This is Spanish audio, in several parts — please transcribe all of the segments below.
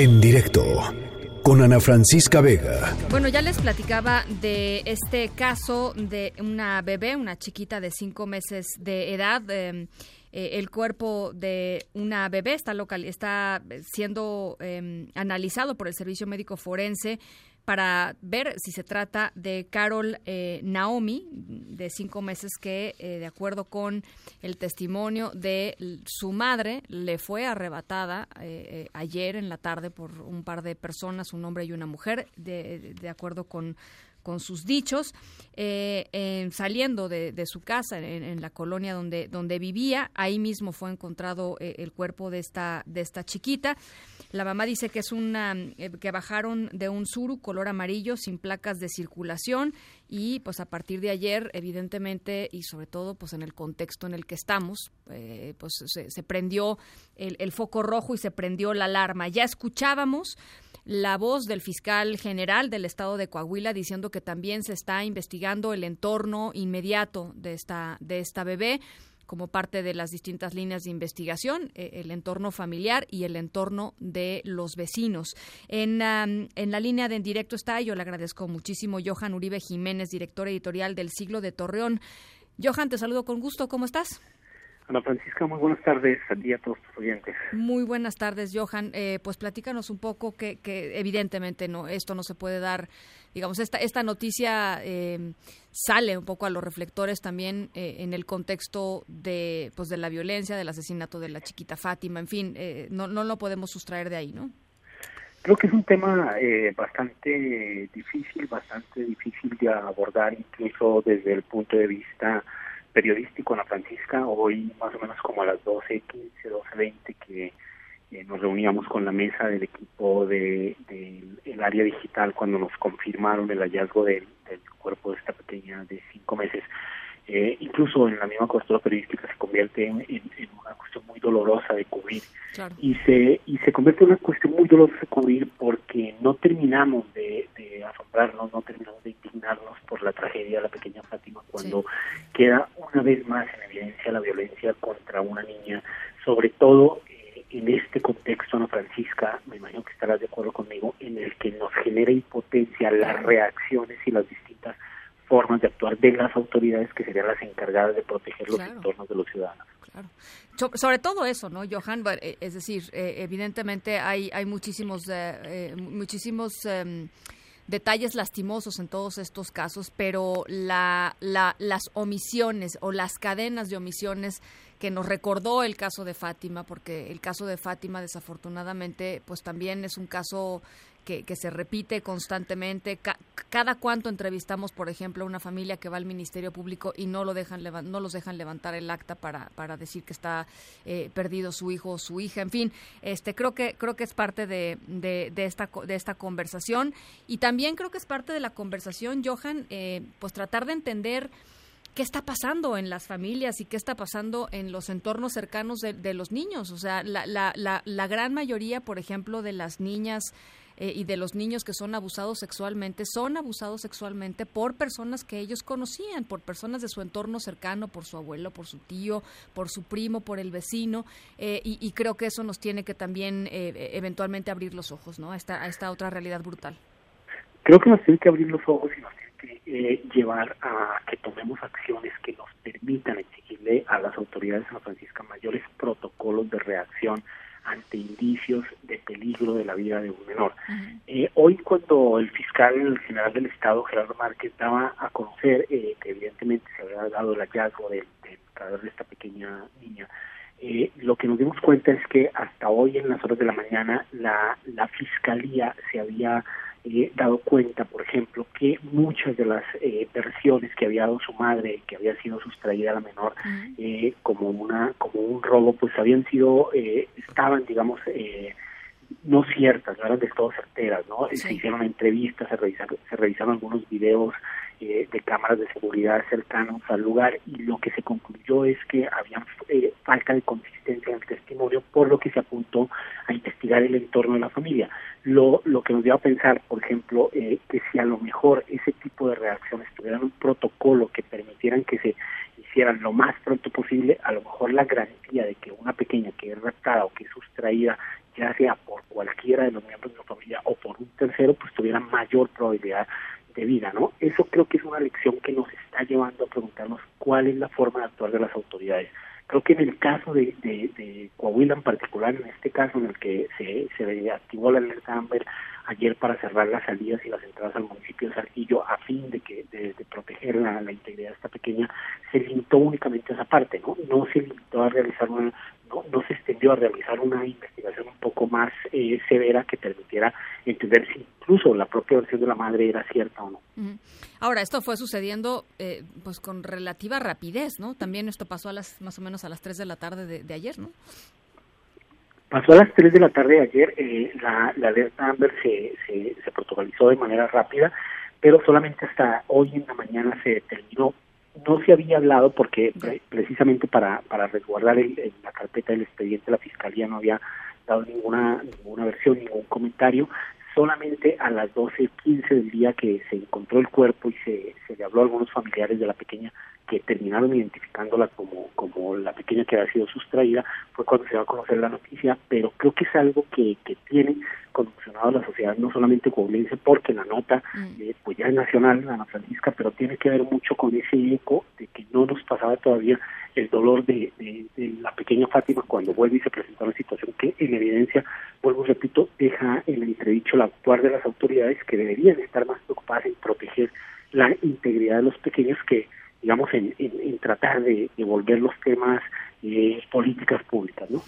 En directo con Ana Francisca Vega. Bueno, ya les platicaba de este caso de una bebé, una chiquita de cinco meses de edad. Em, eh, el cuerpo de una bebé está, local, está siendo em, analizado por el Servicio Médico Forense para ver si se trata de Carol eh, Naomi, de cinco meses, que eh, de acuerdo con el testimonio de su madre, le fue arrebatada eh, ayer en la tarde por un par de personas, un hombre y una mujer, de, de acuerdo con con sus dichos, eh, saliendo de, su casa en, la colonia donde, donde vivía. Ahí mismo fue encontrado eh, el cuerpo de esta, de esta chiquita. La mamá dice que es una eh, que bajaron de un suru color amarillo sin placas de circulación y pues a partir de ayer evidentemente y sobre todo pues en el contexto en el que estamos pues se, se prendió el foco rojo y se prendió la alarma. Ya escuchábamos la voz del fiscal general del estado de Coahuila diciendo que también se está investigando el entorno inmediato de esta, de esta bebé como parte de las distintas líneas de investigación, eh, el entorno familiar y el entorno de los vecinos. En, en la línea de en directo está, yo le agradezco muchísimo, Johan Uribe Jiménez, director editorial del Siglo de Torreón. Johan, te saludo con gusto, ¿cómo estás? Ana Francisca, muy buenas tardes a ti a todos tus oyentes. Muy buenas tardes, Johan. Eh, pues platícanos un poco que, evidentemente no esto no se puede dar, digamos, esta, esta noticia eh, sale un poco a los reflectores también eh, en el contexto de, pues, de la violencia, del asesinato de la chiquita Fátima, en fin, no, no lo podemos sustraer de ahí, ¿no? Creo que es un tema bastante difícil, bastante difícil de abordar incluso desde el punto de vista periodístico Ana Francisca, hoy más o menos como a las 12.15, 12.20 que eh, nos reuníamos con la mesa del equipo de, el área digital cuando nos confirmaron el hallazgo del, cuerpo de esta pequeña de cinco meses. Eh, incluso en la misma cobertura periodística se convierte en, muy dolorosa de cubrir y se y se convierte en una cuestión muy dolorosa de cubrir porque no terminamos de, asombrarnos, no terminamos de indignarnos por la tragedia de la pequeña Fátima cuando queda una vez más en evidencia la violencia contra una niña, sobre todo eh, en este contexto, Ana Francisca, me imagino que estarás de acuerdo conmigo, en el que nos genera impotencia las reacciones y las distintas formas de actuar de las autoridades que serían las encargadas de proteger los entornos de los ciudadanos. Claro. sobre todo eso, ¿no, Johan? Eh, es decir, eh, evidentemente hay, hay muchísimos, eh, muchísimos em, detalles lastimosos en todos estos casos, pero la, la, las omisiones o las cadenas de omisiones que nos recordó el caso de Fátima, porque el caso de Fátima desafortunadamente pues también es un caso que, se repite constantemente. cada cuanto entrevistamos, por ejemplo, a una familia que va al Ministerio Público y no lo dejan no los dejan levantar el acta para, para decir que está eh, perdido su hijo o su hija. En fin, este creo que creo que es parte de, de, esta de esta conversación y también creo que es parte de la conversación, Johan, eh, pues tratar de entender qué está pasando en las familias y qué está pasando en los entornos cercanos de, de los niños. O sea, la, la, la, la, gran mayoría, por ejemplo, de las niñas eh, y de los niños que son abusados sexualmente son abusados sexualmente por personas que ellos conocían, por personas de su entorno cercano, por su abuelo, por su tío, por su primo, por el vecino, eh, y, creo que eso nos tiene que también eh, eventualmente abrir los ojos, ¿no? A esta, a esta otra realidad brutal. Creo que nos tiene que abrir los ojos y nos tiene que llevar a que tomemos acciones que nos permitan exigirle a las autoridades San Francisco mayores protocolos de reacción ante indicios de peligro de la vida de un menor. Eh, hoy cuando el fiscal general del Estado, Gerardo Márquez, daba a conocer eh, que evidentemente se había dado el hallazgo del, del de esta pequeña niña, eh, lo que nos dimos cuenta es que hasta hoy en las horas de la mañana la, la fiscalía se había eh, dado cuenta, por ejemplo, que muchas de las eh, versiones que había dado su madre, que había sido sustraída a la menor eh, como una como un robo, pues habían sido eh, estaban, digamos, eh, no ciertas, no eran de todo certeras, ¿no? Se hicieron entrevistas, se revisaron, se revisaron algunos videos eh, de cámaras de seguridad cercanos al lugar y lo que se concluyó es que había eh, falta de consistencia en el testimonio, por lo que se apuntó a investigar el entorno de la familia. Lo, lo que nos dio a pensar, por ejemplo, eh, que si a lo mejor ese tipo de reacciones tuvieran un protocolo que permitieran que se hicieran lo más pronto posible, a lo mejor la garantía de que una pequeña que es raptada o que es sustraída, ya sea por cualquiera de los miembros de la familia o por un tercero, pues tuviera mayor probabilidad de vida, ¿no? Eso creo que es una lección que nos está llevando a preguntarnos cuál es la forma de actuar de las autoridades. Creo que en el caso de, de, Coahuila en particular, en este caso en el que se, se activó la alerta Amber ayer para cerrar las salidas y las entradas al municipio de Saltillo a fin de que de, proteger la, la, integridad de esta pequeña, se limitó únicamente a esa parte, ¿no? No se limitó a realizar una no, se extendió a realizar una investigación un poco más eh, severa que permitiera entender si incluso la propia versión de la madre era cierta o no. Ahora, esto fue sucediendo eh, pues con relativa rapidez, ¿no? También esto pasó a las más o menos a las 3 de la tarde de, ayer, ¿no? Pasó a las 3 de la tarde de ayer, eh, la, la alerta Amber se, se, se protocolizó de manera rápida, pero solamente hasta hoy en la mañana se terminó no se había hablado porque precisamente para, para resguardar el, la carpeta del expediente la fiscalía no había dado ninguna ninguna versión, ningún comentario. Solamente a las 12.15 del día que se encontró el cuerpo y se, se le habló a algunos familiares de la pequeña que terminaron identificándola como, como la pequeña que había sido sustraída, fue cuando se va a conocer la noticia, pero creo que es algo que, que tiene conmocionado a la sociedad, no solamente coahuilense, porque la nota mm. eh, pues ya es nacional, Ana Francisca, pero tiene que ver mucho con ese eco de que no nos pasaba todavía el dolor de, de, la pequeña Fátima cuando vuelve y se presenta una situación que en evidencia, vuelvo repito, deja en entredicho el actuar de las autoridades que deberían estar más preocupadas en proteger la integridad de los pequeños que digamos, en, tratar de, volver los temas eh, políticas públicas, ¿no?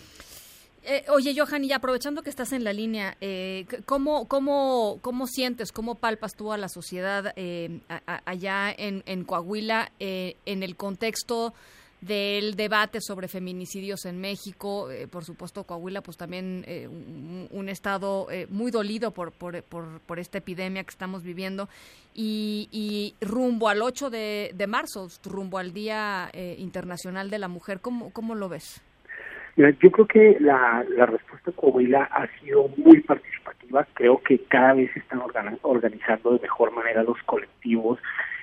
Eh, oye, Johan, y aprovechando que estás en la línea, eh, ¿cómo, cómo, ¿cómo sientes, cómo palpas tú a la sociedad eh, allá en, en Coahuila en el contexto del debate sobre feminicidios en México? por supuesto, Coahuila, pues también un, estado muy dolido por, por, por, esta epidemia que estamos viviendo y, y rumbo al 8 de, de marzo, rumbo al Día Internacional de la Mujer, ¿cómo, cómo lo ves? yo creo que la, la respuesta de Coahuila ha sido muy participativa. Creo que cada vez se están organizando de mejor manera los colectivos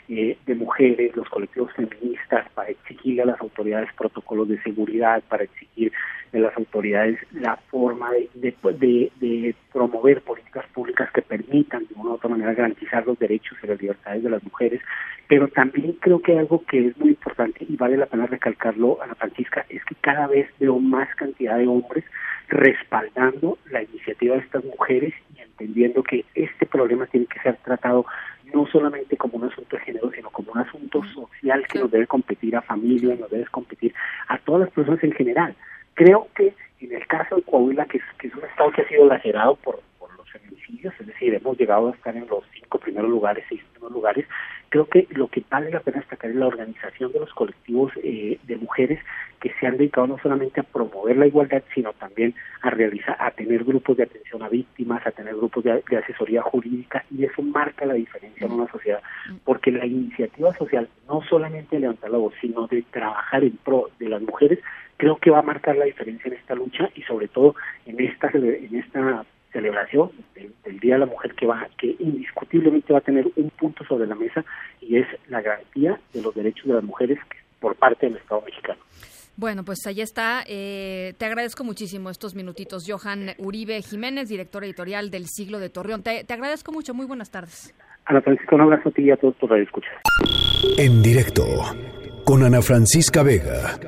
eh, de mujeres, los colectivos feministas, para exigirle a las autoridades protocolos de seguridad, para exigir a las autoridades la forma de, de, de, promover políticas públicas que permitan de una u otra manera garantizar los derechos y las libertades de las mujeres. Pero también creo que algo que es muy importante y vale la pena recalcarlo a la Francisca es que cada vez veo más cantidad de hombres respaldando la iniciativa de estas mujeres y entendiendo que este problema tiene que ser tratado no solamente como un asunto de género, como un asunto social que nos debe competir a familias, nos debe competir a todas las personas en general. Creo que en el caso de Coahuila, que es, que es un estado que ha sido lacerado por, por los feminicidios, es decir, hemos llegado a estar en los cinco primeros lugares, seis primeros lugares, creo que lo que vale la pena destacar es la organización de los colectivos eh, de mujeres que se han dedicado no solamente a promover la igualdad, sino también a realizar, a tener grupos de atención a víctimas, a tener grupos de, asesoría jurídica, y eso marca la diferencia en una sociedad, porque la iniciativa social, no solamente de levantar la voz, sino de trabajar en pro de las mujeres, creo que va a marcar la diferencia en esta lucha y sobre todo en esta en esta celebración del, Día de la Mujer que va que indiscutiblemente va a tener un punto sobre la mesa y es la garantía de los derechos de las mujeres por parte del Estado mexicano. Bueno, pues ahí está. Eh, te agradezco muchísimo estos minutitos. Johan Uribe Jiménez, director editorial del Siglo de Torreón. Te, agradezco mucho. Muy buenas tardes. Ana Francisca, un abrazo a ti y a todos por escuchar. En directo, con Ana Francisca Vega.